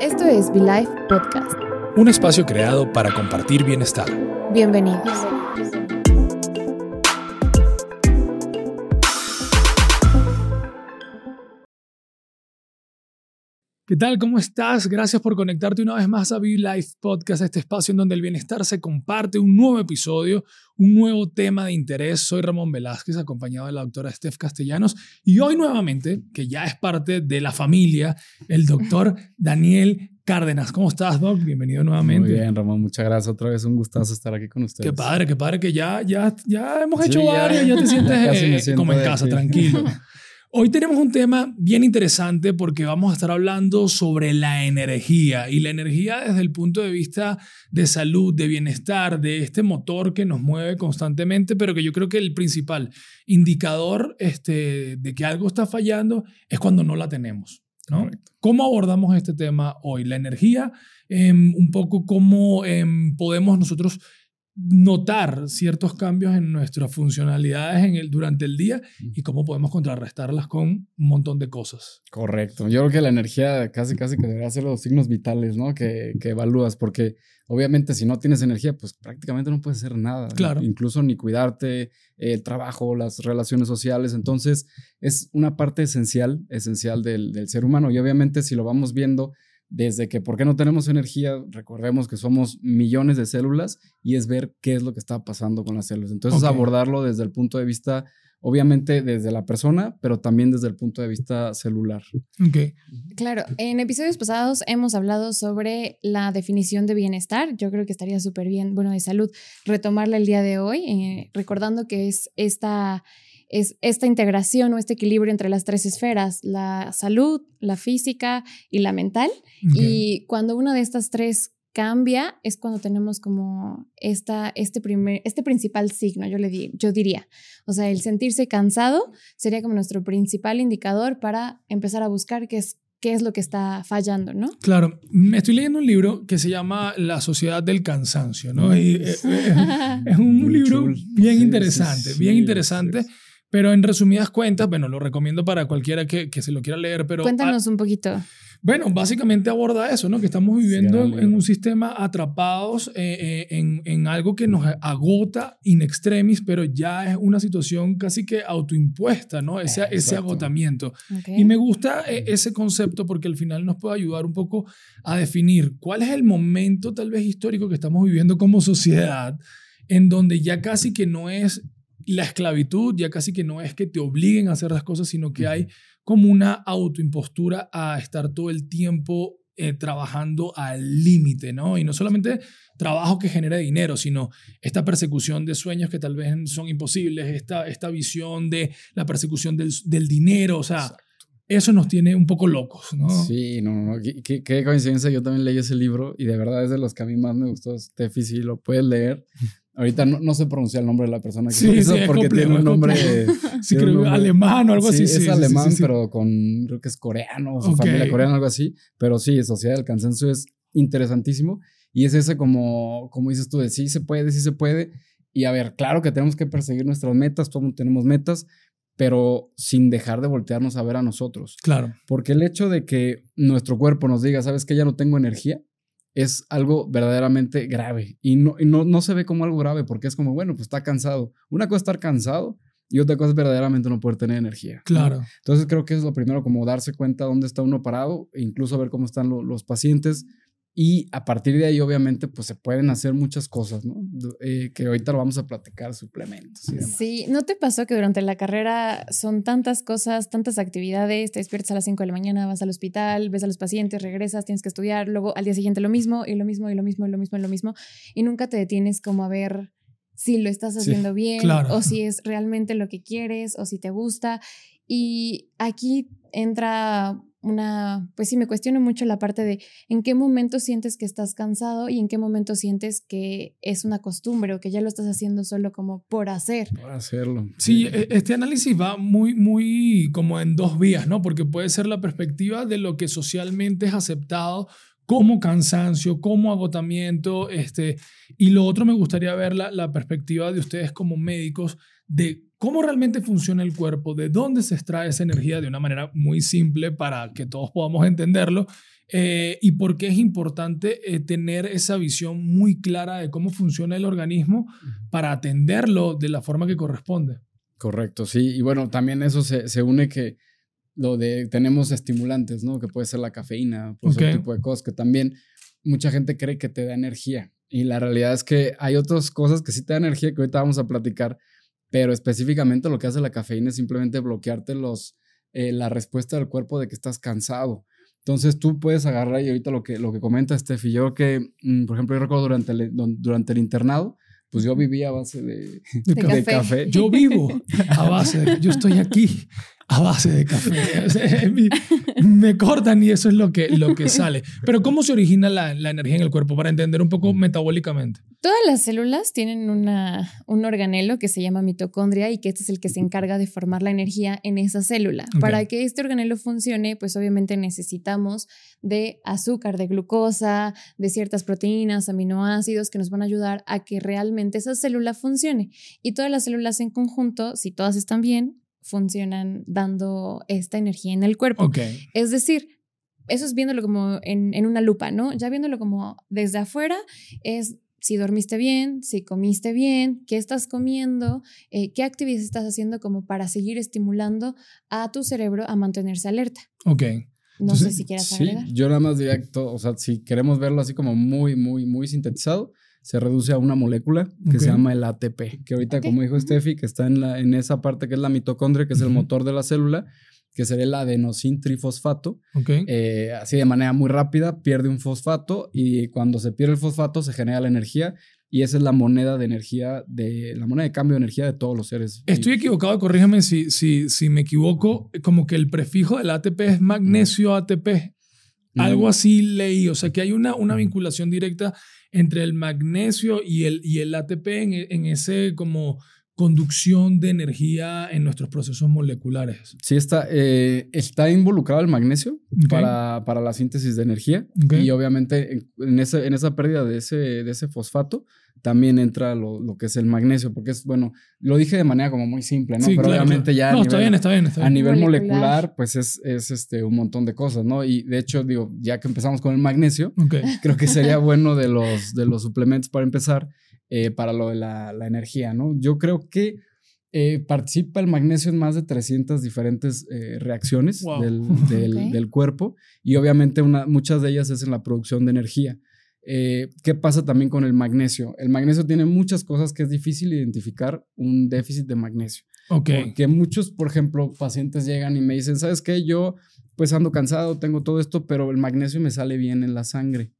Esto es Be Life Podcast. Un espacio creado para compartir bienestar. Bienvenidos. ¿Qué tal? ¿Cómo estás? Gracias por conectarte una vez más a Be Life Podcast, este espacio en donde el bienestar se comparte, un nuevo episodio, un nuevo tema de interés. Soy Ramón Velázquez, acompañado de la doctora Steph Castellanos, y hoy nuevamente, que ya es parte de la familia, el doctor Daniel Cárdenas. ¿Cómo estás, Doc? Bienvenido nuevamente. Muy bien, Ramón, muchas gracias. Otra vez un gustazo estar aquí con ustedes. Qué padre, qué padre que ya, ya, ya hemos hecho varios, ya te sientes eh, como en casa, tranquilo. Hoy tenemos un tema bien interesante porque vamos a estar hablando sobre la energía y la energía desde el punto de vista de salud, de bienestar, de este motor que nos mueve constantemente, pero que yo creo que el principal indicador este, de que algo está fallando es cuando no la tenemos. ¿no? ¿Cómo abordamos este tema hoy? La energía, em, un poco cómo em, podemos nosotros notar ciertos cambios en nuestras funcionalidades en el, durante el día y cómo podemos contrarrestarlas con un montón de cosas. Correcto. Yo creo que la energía casi, casi que debería ser los signos vitales, ¿no? Que, que evalúas, porque obviamente si no tienes energía, pues prácticamente no puedes hacer nada. Claro. Incluso ni cuidarte, el trabajo, las relaciones sociales. Entonces, es una parte esencial, esencial del, del ser humano. Y obviamente si lo vamos viendo desde que por qué no tenemos energía, recordemos que somos millones de células y es ver qué es lo que está pasando con las células. Entonces abordarlo desde el punto de vista, obviamente desde la persona, pero también desde el punto de vista celular. Okay. Claro, en episodios pasados hemos hablado sobre la definición de bienestar. Yo creo que estaría súper bien, bueno, de salud, retomarla el día de hoy, eh, recordando que es esta es esta integración o este equilibrio entre las tres esferas, la salud, la física y la mental. Y cuando una de estas tres cambia es cuando tenemos como esta, este, primer, este principal signo, yo, le yo diría. O sea, el sentirse cansado sería como nuestro principal indicador para empezar a buscar qué es, qué es lo que está fallando, ¿no? Claro, me estoy leyendo un libro que se llama La Sociedad del Cansancio, ¿no? Y, eh, eh, es, un libro bien interesante, bien interesante. Pero en resumidas cuentas, bueno, lo recomiendo para cualquiera que, que se lo quiera leer, pero... Cuéntanos un poquito. Bueno, básicamente aborda eso, ¿no? Que estamos viviendo en un sistema atrapados eh, eh, en, en, algo que nos agota in extremis, pero ya es una situación casi que autoimpuesta, ¿no? Ese, ese agotamiento. Y me gusta eh, ese concepto porque al final nos puede ayudar un poco a definir cuál es el momento tal vez histórico que estamos viviendo como sociedad en donde ya casi que no es la esclavitud ya casi que no es que te obliguen a hacer las cosas, sino que hay como una autoimpostura a estar todo el tiempo eh, trabajando al límite, ¿no? Y no solamente trabajo que genera dinero, sino esta persecución de sueños que tal vez son imposibles, esta, esta visión de la persecución del, del dinero, o sea, eso nos tiene un poco locos, ¿no? Sí, no, no, qué, qué, coincidencia, yo también leí ese libro y de verdad es de los que a mí más me gustó, Steffi, si lo puedes leer. Ahorita no, no sé pronunciar el nombre de la persona que sí, hizo porque tiene un nombre, sí, creo, alemán o algo así. Sí, es alemán, pero con, creo que es coreano, su familia coreana, algo así. Pero sí, Sociedad del Consenso es interesantísimo. Y es ese como, como dices tú, de sí se puede, sí se puede. Y a ver, claro que tenemos que perseguir nuestras metas, todos tenemos metas, pero sin dejar de voltearnos a ver a nosotros. Claro. Porque el hecho de que nuestro cuerpo nos diga, ¿sabes que ya no tengo energía? Es algo verdaderamente grave y, no, no, no, se ve como algo grave porque es como, bueno, pues está cansado. Una cosa es estar cansado y otra cosa es verdaderamente no poder tener energía. Claro. Entonces creo que es lo primero, como darse cuenta dónde está uno parado e incluso ver cómo están los pacientes y a partir de ahí, obviamente, pues se pueden hacer muchas cosas, ¿no? Eh, que ahorita lo vamos a platicar, suplementos. Y demás. Sí, ¿no te pasó que durante la carrera son tantas cosas, tantas actividades? Te despiertas a las 5 de la mañana, vas al hospital, ves a los pacientes, regresas, tienes que estudiar, luego al día siguiente lo mismo, y lo mismo, y lo mismo, y lo mismo, y lo mismo, y nunca te detienes como a ver si lo estás haciendo bien, o si es realmente lo que quieres, o si te gusta. Y aquí entra una, pues sí, me cuestiono mucho la parte de en qué momento sientes que estás cansado y en qué momento sientes que es una costumbre o que ya lo estás haciendo solo como por hacer. Por hacerlo. Sí, e, este análisis va muy, muy como en dos vías, ¿no? Porque puede ser la perspectiva de lo que socialmente es aceptado como cansancio, como agotamiento, este, y lo otro me gustaría ver la, la perspectiva de ustedes como médicos de cómo realmente funciona el cuerpo, de dónde se extrae esa energía de una manera muy simple para que todos podamos entenderlo eh, y por qué es importante eh, tener esa visión muy clara de cómo funciona el organismo para atenderlo de la forma que corresponde. Correcto, sí. Y bueno, también eso se, se une que lo de tenemos estimulantes, ¿no? Que puede ser la cafeína, pues okay. tipo de cosas que también mucha gente cree que te da energía. Y la realidad es que hay otras cosas que sí te da energía que ahorita vamos a platicar, pero específicamente lo que hace la cafeína es simplemente bloquearte los, eh, la respuesta del cuerpo de que estás cansado. Entonces tú puedes agarrar, y ahorita lo que, lo que comenta Steffi, yo que, mm, por ejemplo, yo recuerdo durante el, durante el internado, pues yo vivía a base de, de, café. Yo vivo a base de, yo estoy aquí a base de café. me cortan y eso es lo que, lo que sale. Pero ¿cómo se origina la, la, energía en el cuerpo? Para entender un poco metabólicamente. Todas las células tienen una, un organelo que se llama mitocondria y que este es el que se encarga de formar la energía en esa célula. Okay. Para que este organelo funcione, pues obviamente necesitamos de azúcar, de glucosa, de ciertas proteínas, aminoácidos que nos van a ayudar a que realmente esa célula funcione. Y todas las células en conjunto, si todas están bien, funcionan dando esta energía en el cuerpo. Okay. Es decir, eso es viéndolo como en, en, una lupa, ¿no? Ya viéndolo como desde afuera es si dormiste bien, si comiste bien, qué estás comiendo, eh, qué actividades estás haciendo como para seguir estimulando a tu cerebro a mantenerse alerta. Ok. No Entonces, sé si quieras agregar. Sí, yo nada más directo, o sea, si queremos verlo así como muy, muy, muy sintetizado, se reduce a una molécula que okay. se llama el ATP, que ahorita, okay. como dijo Steffi, que está en, la, en esa parte que es la mitocondria, que es uh -huh. el motor de la célula, que sería el adenosin trifosfato. Okay. Eh, así de manera muy rápida, pierde un fosfato y cuando se pierde el fosfato se genera la energía y esa es la moneda de energía, de la moneda de cambio de energía de todos los seres. Estoy equivocado, corrígeme si, si, si me equivoco, como que el prefijo del ATP es magnesio ATP. Mm. Algo así leí, o sea que hay una, una vinculación directa entre el magnesio y el, y el ATP en, en ese como conducción de energía en nuestros procesos moleculares. Sí, está, eh, está involucrado el magnesio okay. para, para, la síntesis de energía okay. y obviamente en, en, ese, en, esa pérdida de ese, de ese fosfato también entra lo, lo, que es el magnesio, porque es, bueno, lo dije de manera como muy simple, ¿no? Sí, Pero claro, obviamente claro. ya... No, a está nivel, bien, está bien, está bien. A nivel molecular, molecular pues es, es, este, un montón de cosas, ¿no? Y de hecho, digo, ya que empezamos con el magnesio, okay. creo que sería bueno de los, de los suplementos para empezar, eh, para lo de la, la, energía, ¿no? Yo creo que eh, participa el magnesio en más de 300 diferentes eh, reacciones wow. del, del, okay. del, cuerpo y obviamente una, muchas de ellas es en la producción de energía. Eh, ¿Qué pasa también con el magnesio? El magnesio tiene muchas cosas que es difícil identificar un déficit de magnesio. Okay. Porque muchos, por ejemplo, pacientes llegan y me dicen, ¿sabes qué? Yo pues ando cansado, tengo todo esto, pero el magnesio me sale bien en la sangre.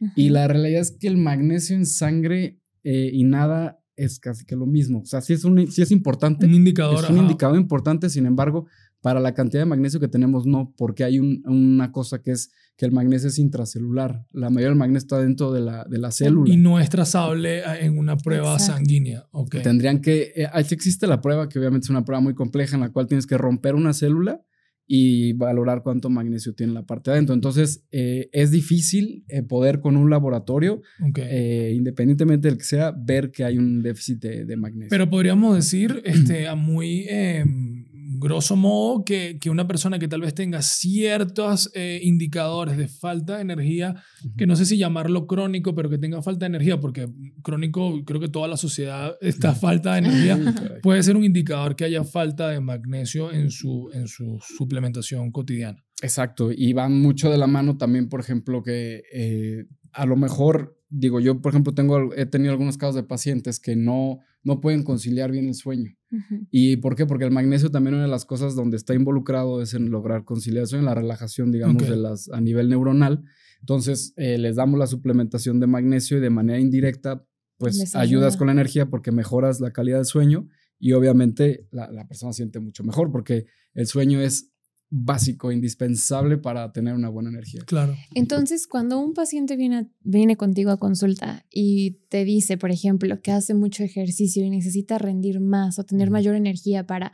Uh -huh. Y la realidad es que el magnesio en sangre eh, y nada es casi que lo mismo. O sea, sí es, un, sí es importante. Un indicador. Es un ajá. indicador importante, sin embargo, para la cantidad de magnesio que tenemos, no, porque hay un, una cosa que es que el magnesio es intracelular. La mayoría del magnesio está dentro de la, de la célula. Y no es trazable en una prueba Exacto. sanguínea. Okay. Tendrían que, eh, existe la prueba, que obviamente es una prueba muy compleja, en la cual tienes que romper una célula y valorar cuánto magnesio tiene la parte de adentro. Entonces, eh, es difícil eh, poder con un laboratorio, okay. eh, independientemente del que sea, ver que hay un déficit de, de magnesio. Pero podríamos decir, este, a muy em, grosso modo, que, que, una persona que tal vez tenga ciertos eh, indicadores de falta de energía, que no sé si llamarlo crónico, pero que tenga falta de energía, porque crónico creo que toda la sociedad está falta de energía, puede ser un indicador que haya falta de magnesio en su, en su suplementación cotidiana. Exacto, y van mucho de la mano también, por ejemplo, que eh, a lo mejor, digo, yo por ejemplo tengo, he tenido algunos casos de pacientes que no, no pueden conciliar bien el sueño. Uh -huh. ¿Y por qué? Porque el magnesio también una de las cosas donde está involucrado es en lograr conciliación, en la relajación, digamos, okay. de las, a nivel neuronal. Entonces, eh, les damos la suplementación de magnesio y de manera indirecta, pues ayudas con la energía porque mejoras la calidad del sueño y obviamente la, la persona siente mucho mejor porque el sueño es básico, indispensable para tener una buena energía. Claro. Entonces, cuando un paciente viene, viene contigo a consulta y te dice, por ejemplo, que hace mucho ejercicio y necesita rendir más o tener mayor energía para,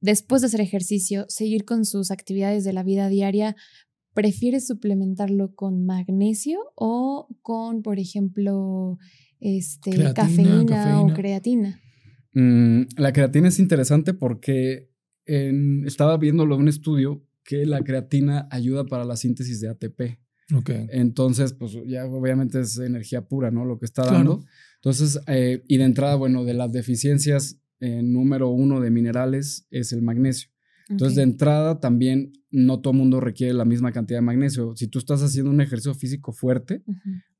después de hacer ejercicio, seguir con sus actividades de la vida diaria, ¿prefieres suplementarlo con magnesio o con, por ejemplo, este, cafeína, cafeína, cafeína, o creatina? Mm, la creatina es interesante porque estaba viéndolo en un estudio que la creatina ayuda para la síntesis de ATP. Ok. Entonces, pues ya obviamente es energía pura, ¿no? Lo que está dando. Entonces, eh, y de entrada, bueno, de las deficiencias eh, número uno de minerales es el magnesio. Entonces, de entrada, también no todo mundo requiere la misma cantidad de magnesio. Si tú estás haciendo un ejercicio físico fuerte,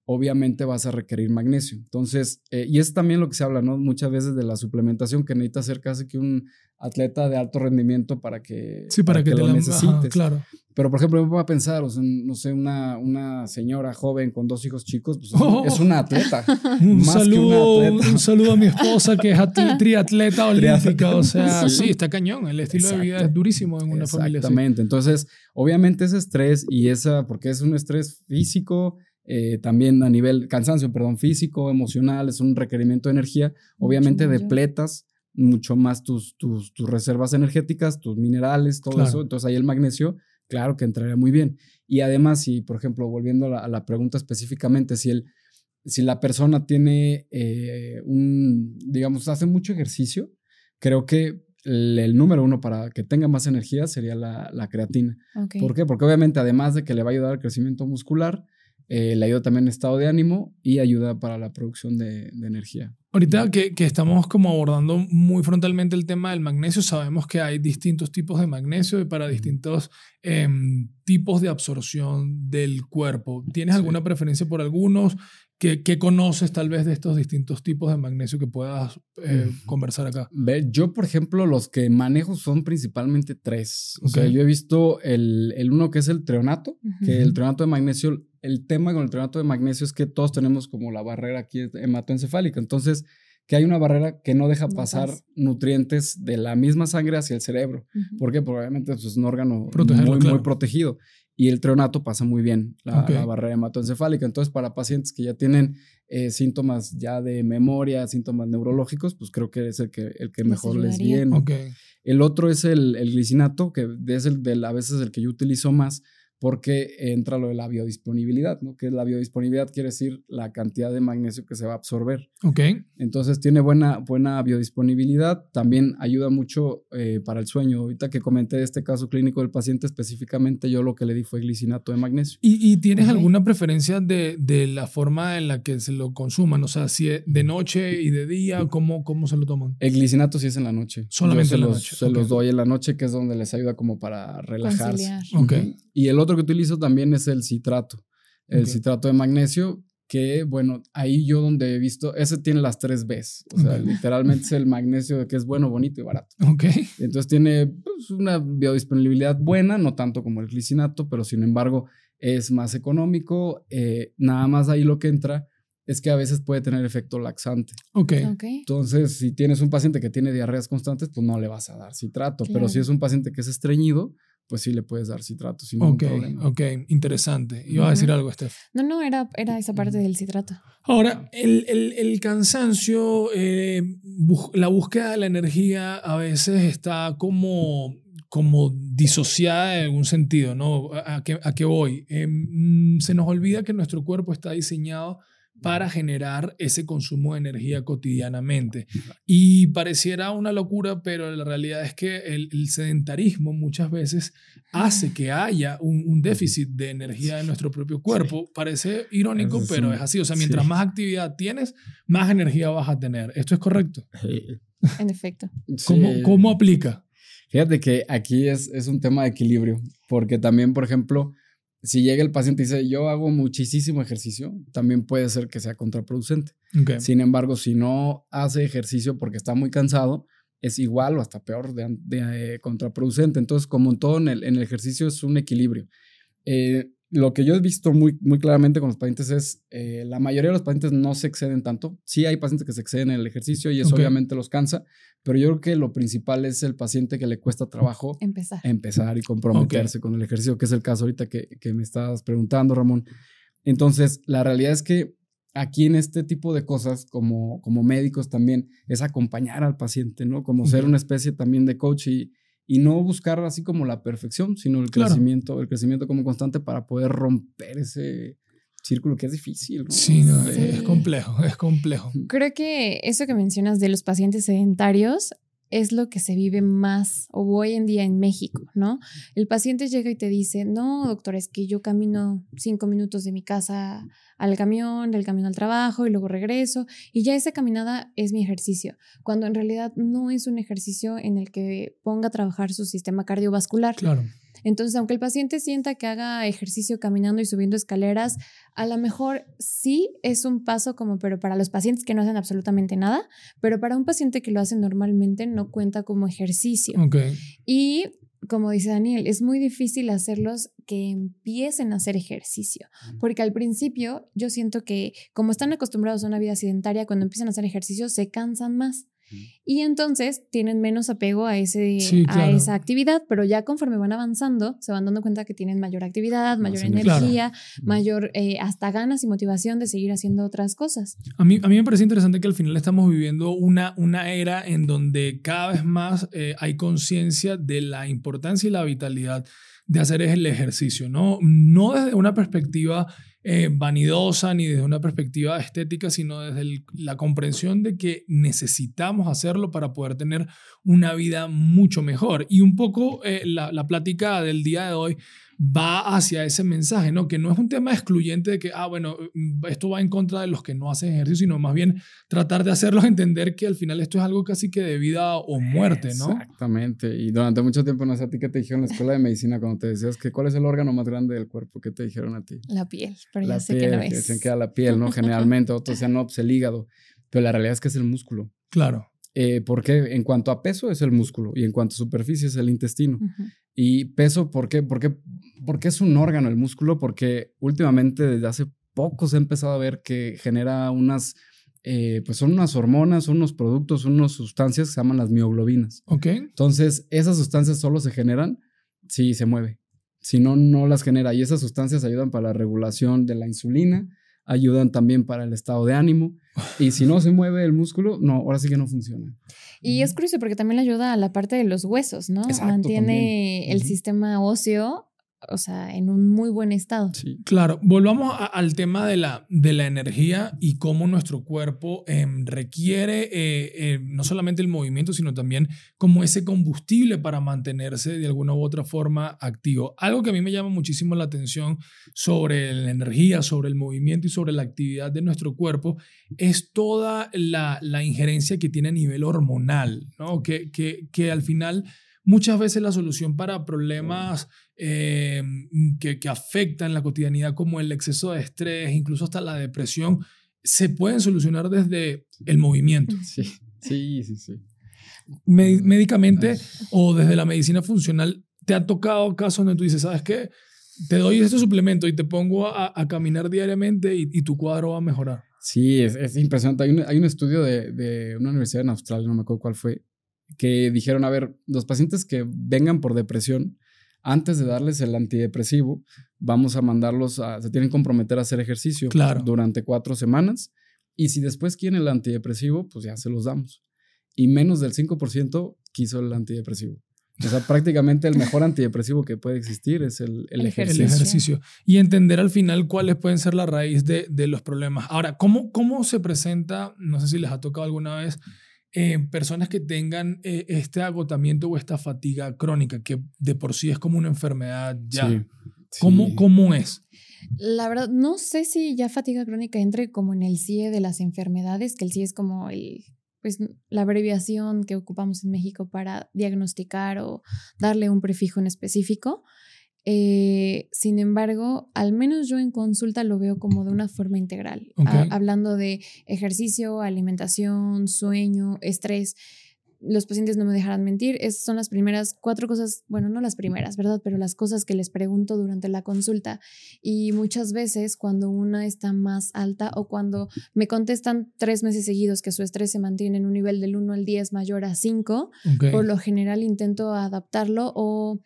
obviamente vas a requerir magnesio. Entonces, eh, y es también lo que se habla, ¿no? Muchas veces de la suplementación que necesita ser casi que un atleta de alto rendimiento para que, sí, para, que, lo necesites. claro. Pero, por ejemplo, me voy a pensar, o sea, no sé, una, una señora joven con dos hijos chicos, pues es una atleta. un, saludo, un saludo a mi esposa que es triatleta olímpica. O sea, sí. está cañón. El estilo de vida es durísimo en una familia. Exactamente. Entonces, obviamente ese estrés y esa, porque es un estrés físico, eh, también a nivel cansancio, perdón, físico, emocional, es un requerimiento de energía. Obviamente depletas mucho más tus, tus, tus, reservas energéticas, tus minerales, todo eso. Entonces ahí el magnesio, claro que entraría muy bien. Y además, si, por ejemplo, volviendo a la, pregunta específicamente, si, el, si la persona tiene eh, un, digamos, hace mucho ejercicio, creo que el, número uno para que tenga más energía sería la, la creatina. ¿Por qué? Porque obviamente además de que le va a ayudar al crecimiento muscular, eh, le ayuda también estado de ánimo y ayuda para la producción de, energía. Ahorita que, que, estamos como abordando muy frontalmente el tema del magnesio, sabemos que hay distintos tipos de magnesio y para distintos em, tipos de absorción del cuerpo. ¿Tienes alguna preferencia por algunos? ¿Qué, ¿Qué, conoces tal vez de estos distintos tipos de magnesio que puedas eh, conversar acá? yo, por ejemplo, los que manejo son principalmente tres. O sea, yo he visto el, el, uno que es el treonato, que el treonato de magnesio, el tema con el treonato de magnesio es que todos tenemos como la barrera aquí hematoencefálica. Entonces, que hay una barrera que no deja pasar nutrientes de la misma sangre hacia el cerebro. ¿Por qué? Porque obviamente es un órgano muy, muy protegido y el treonato pasa muy bien, la, barrera hematoencefálica. Entonces, para pacientes que ya tienen eh, síntomas ya de memoria, síntomas neurológicos, pues creo que es el que, el que mejor les viene. El otro es el, el, glicinato, que es el de, a veces el que yo utilizo más, porque entra lo de la biodisponibilidad, ¿no? Que es la biodisponibilidad quiere decir la cantidad de magnesio que se va a absorber. Ok. Entonces tiene buena, buena biodisponibilidad, también ayuda mucho eh, para el sueño. Ahorita que comenté este caso clínico del paciente, específicamente yo lo que le di fue glicinato de magnesio. ¿Y, tienes alguna preferencia de, de, la forma en la que se lo consuman? O sea, si de noche y de día, ¿cómo, cómo se lo toman? El glicinato sí es en la noche. Solamente en la noche. Se los doy en la noche, que es donde les ayuda como para relajarse. Ok. Y el otro que utilizo también es el citrato, el citrato de magnesio, que bueno, ahí yo donde he visto, ese tiene las tres Bs, o sea, literalmente es el magnesio que es bueno, bonito y barato. Ok. Entonces tiene pues, una biodisponibilidad buena, no tanto como el glicinato, pero sin embargo es más económico. Eh, nada más ahí lo que entra es que a veces puede tener efecto laxante. Ok. Entonces, si tienes un paciente que tiene diarreas constantes, pues no le vas a dar citrato, pero si es un paciente que es estreñido, pues sí le puedes dar citrato sin ningún problema. Ok, interesante. Iba a decir algo, Steph. No, no, era, era esa parte del citrato. Ahora, el, el, el cansancio, eh, la búsqueda de la energía a veces está como, como disociada en algún sentido, ¿no? ¿A, qué, a qué voy? Em, se nos olvida que nuestro cuerpo está diseñado para generar ese consumo de energía cotidianamente. Y pareciera una locura, pero la realidad es que el, sedentarismo muchas veces hace que haya un, déficit de energía en nuestro propio cuerpo. Parece irónico, pero es así. O sea, mientras más actividad tienes, más energía vas a tener. ¿Esto es correcto? En efecto. ¿Cómo, ¿Cómo, aplica? Fíjate que aquí es, es un tema de equilibrio, porque también, por ejemplo, si llega el paciente y dice, yo hago muchísimo ejercicio, también puede ser que sea contraproducente. Sin embargo, si no hace ejercicio porque está muy cansado, es igual o hasta peor de, eh, contraproducente. Entonces, como en todo en el, en el ejercicio es un equilibrio. Eh, lo que yo he visto muy, muy claramente con los pacientes es, eh, la mayoría de los pacientes no se exceden tanto. Sí hay pacientes que se exceden en el ejercicio y eso obviamente los cansa, pero yo creo que lo principal es el paciente que le cuesta trabajo empezar, empezar y comprometerse con el ejercicio, que es el caso ahorita que, que me estás preguntando, Ramón. Entonces, la realidad es que aquí en este tipo de cosas, como, como médicos también, es acompañar al paciente, ¿no? Como ser una especie también de coach y, y no buscar así como la perfección, sino el crecimiento, el crecimiento como constante para poder romper ese, círculo que es difícil. Sí, no, es complejo, es complejo. Creo que eso que mencionas de los pacientes sedentarios es lo que se vive más hoy en día en México, ¿no? El paciente llega y te dice, no, doctor, es que yo camino cinco minutos de mi casa al camión, del camión al trabajo y luego regreso y ya esa caminada es mi ejercicio, cuando en realidad no es un ejercicio en el que ponga a trabajar su sistema cardiovascular. Claro. Entonces, aunque el paciente sienta que haga ejercicio caminando y subiendo escaleras, a lo mejor sí es un paso como, pero para los pacientes que no hacen absolutamente nada, pero para un paciente que lo hace normalmente no cuenta como ejercicio. Okay. Y como dice Daniel, es muy difícil hacerlos que empiecen a hacer ejercicio, porque al principio yo siento que como están acostumbrados a una vida sedentaria, cuando empiezan a hacer ejercicio se cansan más. Y entonces tienen menos apego a, ese, a esa actividad, pero ya conforme van avanzando, se van dando cuenta que tienen mayor actividad, mayor energía, mayor eh, hasta ganas y motivación de seguir haciendo otras cosas. A mí, a mí me parece interesante que al final estamos viviendo una, una era en donde cada vez más eh, hay conciencia de la importancia y la vitalidad de hacer el ejercicio, ¿no? No desde una perspectiva eh, vanidosa ni desde una perspectiva estética, sino desde la comprensión de que necesitamos hacerlo para poder tener una vida mucho mejor. Y un poco eh, la, la plática del día de hoy va hacia ese mensaje, ¿no? Que no es un tema excluyente de que, ah, bueno, mm, esto va en contra de los que no hacen ejercicio, sino más bien tratar de hacerlos entender que al final esto es algo casi que de vida o muerte, ¿no? Exactamente. Y durante mucho tiempo, no sé a ti qué te dijeron en la escuela de medicina cuando te decías que cuál es el órgano más grande del cuerpo, ¿qué te dijeron a ti? La piel, pero ya sé que no es. Que que la piel, ¿no? Generalmente, otros decían, no, pues el hígado. Pero la realidad es que es el músculo. Claro. Eh, porque en cuanto a peso es el músculo y en cuanto a superficie es el intestino. Y peso, ¿por qué? Porque, porque es un órgano el músculo, porque últimamente desde hace poco se ha empezado a ver que genera unas, eh, pues son unas hormonas, son unos productos, son unas sustancias que se llaman las mioglobinas. Ok. Entonces, esas sustancias solo se generan si se mueve. Si no, no las genera. Y esas sustancias ayudan para la regulación de la insulina, ayudan también para el estado de ánimo. Y si no se mueve el músculo, no, ahora sí que no funciona. Y es curioso porque también le ayuda a la parte de los huesos, ¿no? Mantiene el sistema óseo o sea, en un muy buen estado. Sí. Claro, volvamos al tema de la, de la energía y cómo nuestro cuerpo em, requiere eh, eh, no solamente el movimiento, sino también como ese combustible para mantenerse de alguna u otra forma activo. Algo que a mí me llama muchísimo la atención sobre la energía, sobre el movimiento y sobre la actividad de nuestro cuerpo es toda la, la injerencia que tiene a nivel hormonal, ¿no? Que, que, que al final muchas veces la solución para problemas eh, que, que, afectan la cotidianidad como el exceso de estrés, incluso hasta la depresión, se pueden solucionar desde el movimiento. Sí, sí, sí. sí. médicamente o desde la medicina funcional, ¿te ha tocado casos donde tú dices, ¿sabes qué? Te doy este suplemento y te pongo a, a caminar diariamente y, y, tu cuadro va a mejorar. Sí, es, es impresionante. Hay un, hay un estudio de, de, una universidad en Australia, no me acuerdo cuál fue, que dijeron, a ver, los pacientes que vengan por depresión, antes de darles el antidepresivo, vamos a mandarlos a, se tienen que comprometer a hacer ejercicio durante cuatro semanas. Y si después quieren el antidepresivo, pues ya se los damos. Y menos del 5% quiso el antidepresivo. O sea, prácticamente el mejor antidepresivo que puede existir es el, el, ejercicio. el, ejercicio. Y entender al final cuáles pueden ser la raíz de, de, los problemas. Ahora, ¿cómo, ¿cómo se presenta? No sé si les ha tocado alguna vez personas que tengan eh, este agotamiento o esta fatiga crónica, que de por sí es como una enfermedad ya. ¿Cómo, ¿Cómo, es? La verdad, no sé si ya fatiga crónica entre como en el CIE de las enfermedades, que el CIE es como el, pues, la abreviación que ocupamos en México para diagnosticar o darle un prefijo en específico. Eh, sin embargo, al menos yo en consulta lo veo como de una forma integral, hablando de ejercicio, alimentación, sueño, estrés. Los pacientes no me dejarán mentir, esas son las primeras cuatro cosas, bueno, no las primeras, ¿verdad? Pero las cosas que les pregunto durante la consulta. Y muchas veces cuando una está más alta o cuando me contestan tres meses seguidos que su estrés se mantiene en un nivel del 1 al 10 mayor a 5, por lo general intento adaptarlo o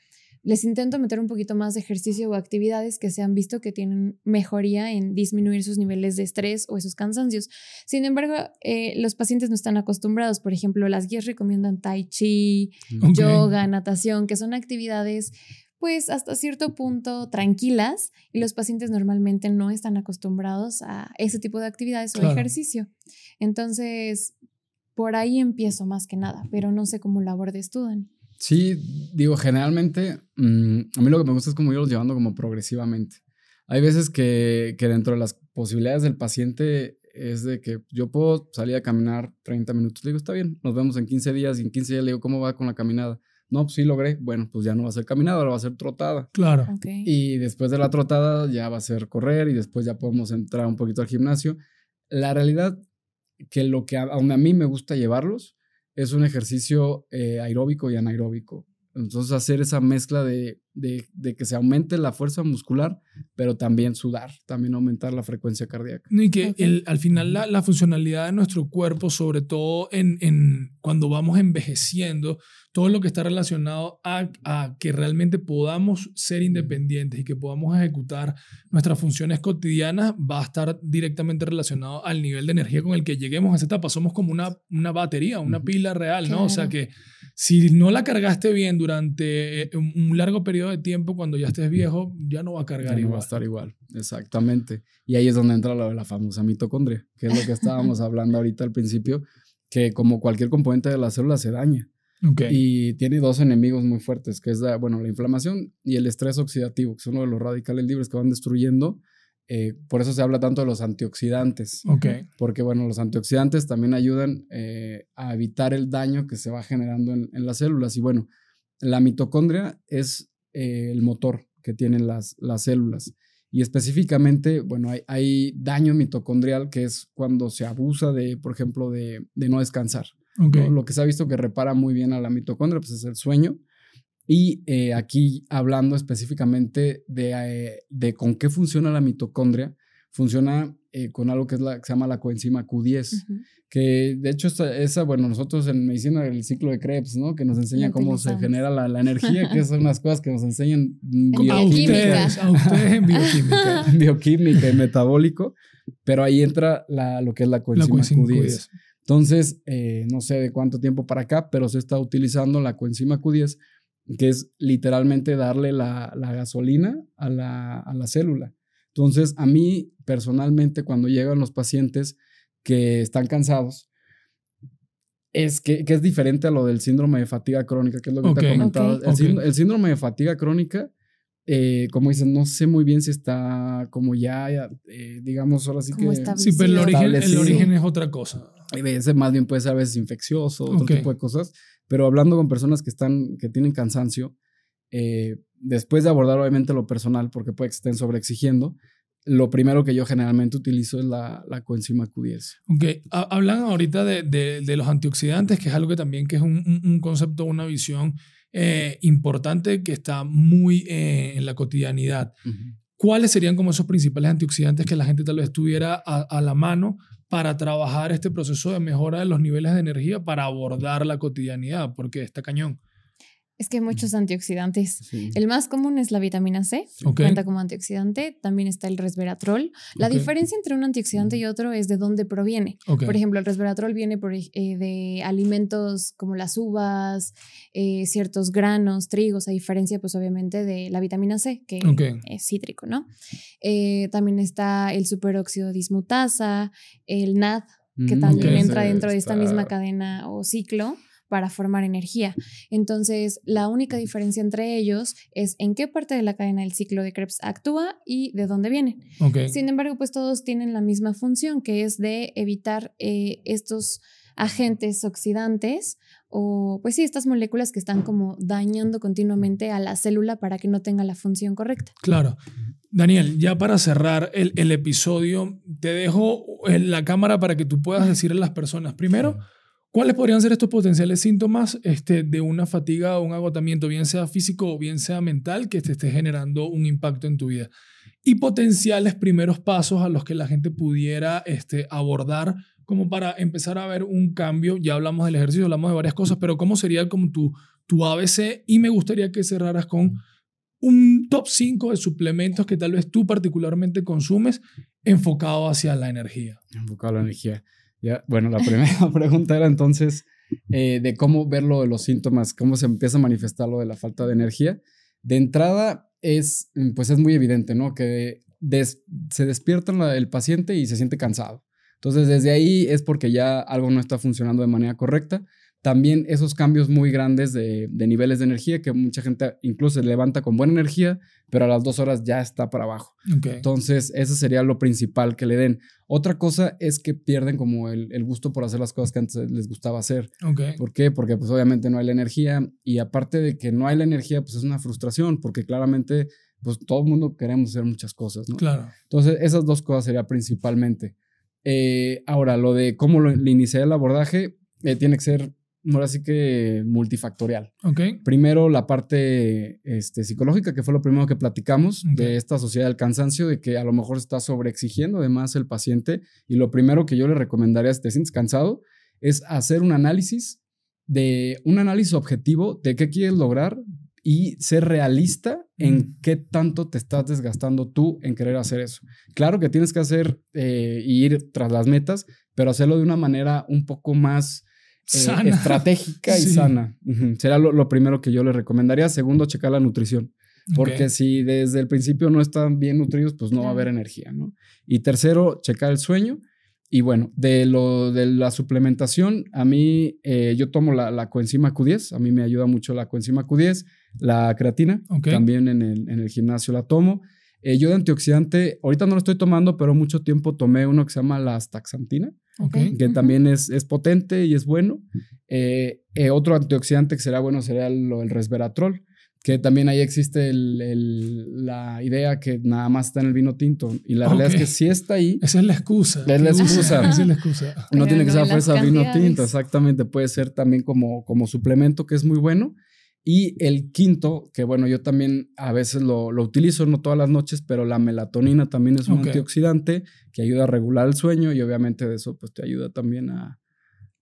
les intento meter un poquito más de ejercicio o actividades que se han visto que tienen mejoría en disminuir sus niveles de estrés o esos cansancios. Sin embargo, eh, los pacientes no están acostumbrados. Por ejemplo, las guías recomiendan tai chi, yoga, natación, que son actividades pues hasta cierto punto tranquilas y los pacientes normalmente no están acostumbrados a ese tipo de actividades o ejercicio. Entonces, por ahí empiezo más que nada, pero no sé cómo lo abordes tú, Sí, digo, generalmente mm, a mí lo que me gusta es como irlos llevando como progresivamente. Hay veces que, que dentro de las posibilidades del paciente es de que yo puedo salir a caminar 30 minutos. Le digo, está bien, nos vemos en 15 días y en 15 días le digo, ¿cómo va con la caminada? No, pues sí logré. Bueno, pues ya no va a ser caminada, ahora va a ser trotada. Claro. Y después de la trotada ya va a ser correr y después ya podemos entrar un poquito al gimnasio. La realidad que lo que a, a mí me gusta llevarlos es un ejercicio eh, aeróbico y anaeróbico. Entonces hacer esa mezcla de, de, que se aumente la fuerza muscular, pero también sudar, también aumentar la frecuencia cardíaca. Y que el, al final la, la, funcionalidad de nuestro cuerpo, sobre todo en, en, cuando vamos envejeciendo, todo lo que está relacionado a, a, que realmente podamos ser independientes y que podamos ejecutar nuestras funciones cotidianas va a estar directamente relacionado al nivel de energía con el que lleguemos a esa etapa. Somos como una, una batería, una pila real, ¿no? O sea que si no la cargaste bien durante eh, un largo periodo de tiempo, cuando ya estés viejo, ya no va a cargar igual. va a estar igual, exactamente. Y ahí es donde entra la, la famosa mitocondria, que es lo que estábamos hablando ahorita al principio, que como cualquier componente de la célula se daña. Y tiene dos enemigos muy fuertes, que es la, bueno, la inflamación y el estrés oxidativo, que son uno de los radicales libres que van destruyendo eh, por eso se habla tanto de los antioxidantes. Porque, bueno, los antioxidantes también ayudan eh, a evitar el daño que se va generando en, las células. Y bueno, la mitocondria es eh, el motor que tienen las, las células. Y específicamente, bueno, hay, daño mitocondrial que es cuando se abusa de, por ejemplo, de, no descansar. Lo que se ha visto que repara muy bien a la mitocondria, pues es el sueño. Y eh, aquí hablando específicamente de, eh, de, con qué funciona la mitocondria, funciona eh, con algo que, es la, que se llama la coenzima Q10, que de hecho esa, esa, bueno, nosotros en medicina el ciclo de Krebs, ¿no? Que nos enseña cómo se genera la, la, energía, que son unas cosas que nos enseñan a ustedes, a en bioquímica. bioquímica y metabólico, pero ahí entra la, lo que es la coenzima, Q10. Entonces, no sé de cuánto tiempo para acá, pero se está utilizando la coenzima Q10 que es literalmente darle la, gasolina a la, célula. Entonces, a mí personalmente, cuando llegan los pacientes que están cansados, es que, es diferente a lo del síndrome de fatiga crónica, que es lo que te he comentado. El, síndrome, de fatiga crónica, eh, como dicen, no sé muy bien si está como ya, eh, digamos, ahora sí que... Sí, pero el origen, el origen es otra cosa. Ese más bien puede ser a veces infeccioso, otro tipo de cosas. Pero hablando con personas que, están, que tienen cansancio, eh, después de abordar obviamente lo personal, porque puede que estén sobreexigiendo, lo primero que yo generalmente utilizo es la, la coenzima Q10. Ok, hablan ahorita de, de, los antioxidantes, que es algo que también que es un, un concepto, una visión eh, importante que está muy eh, en la cotidianidad. ¿Cuáles serían como esos principales antioxidantes que la gente tal vez tuviera a, a la mano para trabajar este proceso de mejora de los niveles de energía para abordar la cotidianidad, porque está cañón. Es que hay muchos antioxidantes. El más común es la vitamina C, cuenta como antioxidante. También está el resveratrol. La diferencia entre un antioxidante y otro es de dónde proviene. Por ejemplo, el resveratrol viene por, eh, de alimentos como las uvas, eh, ciertos granos, trigos, a diferencia, pues obviamente, de la vitamina C, que es cítrico, ¿no? Eh, también está el superóxido dismutasa, el NAD, que mm, también entra dentro de esta misma cadena o ciclo para formar energía. Entonces, la única diferencia entre ellos es en qué parte de la cadena del ciclo de Krebs actúa y de dónde viene. Sin embargo, pues todos tienen la misma función, que es de evitar eh, estos agentes oxidantes o pues sí, estas moléculas que están como dañando continuamente a la célula para que no tenga la función correcta. Claro. Daniel, ya para cerrar el, el episodio, te dejo en la cámara para que tú puedas decirle a las personas, primero, ¿Cuáles podrían ser estos potenciales síntomas este, de una fatiga o un agotamiento, bien sea físico o bien sea mental, que te esté generando un impacto en tu vida? Y potenciales primeros pasos a los que la gente pudiera este, abordar como para empezar a ver un cambio. Ya hablamos del ejercicio, hablamos de varias cosas, pero ¿cómo sería como tu, tu ABC? Y me gustaría que cerraras con un top 5 de suplementos que tal vez tú particularmente consumes enfocado hacia la energía. Enfocado a la energía bueno, la primera pregunta era entonces eh, de cómo ver lo de los síntomas, cómo se empieza a manifestar lo de la falta de energía. De entrada es, pues es muy evidente, ¿no? Que se despierta el paciente y se siente cansado. Entonces, desde ahí es porque ya algo no está funcionando de manera correcta. También esos cambios muy grandes de, niveles de energía, que mucha gente incluso se levanta con buena energía, pero a las dos horas ya está para abajo. Entonces, eso sería lo principal que le den. Otra cosa es que pierden como el, gusto por hacer las cosas que antes les gustaba hacer. ¿Por qué? Porque pues obviamente no hay la energía y aparte de que no hay la energía, pues es una frustración, porque claramente pues todo el mundo queremos hacer muchas cosas, ¿no? Claro. Entonces, esas dos cosas sería principalmente. Eh, ahora, lo de cómo lo, le inicié el abordaje, eh, tiene que ser ahora sí que multifactorial. Okay. Primero la parte este, psicológica, que fue lo primero que platicamos de esta sociedad del cansancio, de que a lo mejor está sobreexigiendo además el paciente. Y lo primero que yo le recomendaría si te sientes cansado es hacer un análisis de un análisis objetivo de qué quieres lograr y ser realista en qué tanto te estás desgastando tú en querer hacer eso. Claro que tienes que hacer eh, ir tras las metas, pero hacerlo de una manera un poco más eh, estratégica y sana. Será lo, primero que yo le recomendaría. Segundo, checar la nutrición. Porque si desde el principio no están bien nutridos, pues no va a haber energía, ¿no? Y tercero, checar el sueño. Y bueno, de lo de la suplementación, a mí eh, yo tomo la, coenzima Q10, a mí me ayuda mucho la coenzima Q10, la creatina, también en el, en el, gimnasio la tomo. Eh, yo de antioxidante, ahorita no lo estoy tomando, pero mucho tiempo tomé uno que se llama la astaxantina, que también es, es, potente y es bueno. Eh, eh, otro antioxidante que será bueno sería el, el resveratrol, que también ahí existe el, la idea que nada más está en el vino tinto. Y la realidad es que sí está ahí. Esa es la excusa. Es la excusa. Esa es la excusa. No tiene que ser fuerza vino tinto, exactamente. Puede ser también como, como suplemento que es muy bueno. Y el quinto, que bueno, yo también a veces lo, lo, utilizo, no todas las noches, pero la melatonina también es un antioxidante que ayuda a regular el sueño y obviamente de eso pues te ayuda también a,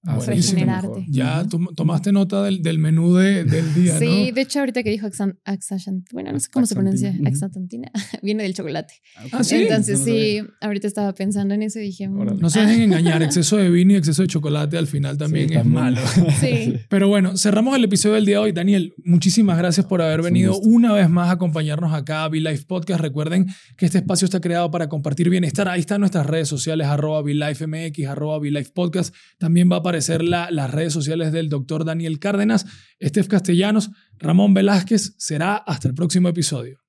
a regenerarte. Ya tomaste nota del, del menú de, del día, sí, ¿no? Sí, de hecho ahorita que dijo axantina, bueno, no sé cómo se pronuncia, axantina, viene del chocolate. Ah, sí. Entonces sí, ahorita estaba pensando en eso y dije... Mm, no se dejen ah". engañar, exceso de vino y exceso de chocolate al final también es malo. Sí. Pero bueno, cerramos el episodio del día de hoy. Daniel, muchísimas gracias por haber venido una vez más a acompañarnos acá a V-Life Podcast. Recuerden que este espacio está creado para compartir bienestar. Ahí están nuestras redes sociales, arroba VLifeMX, arroba VLife Podcast. También va a aparecer las redes sociales del doctor Daniel Cárdenas, Estef Castellanos, Ramón Velázquez. Será hasta el próximo episodio.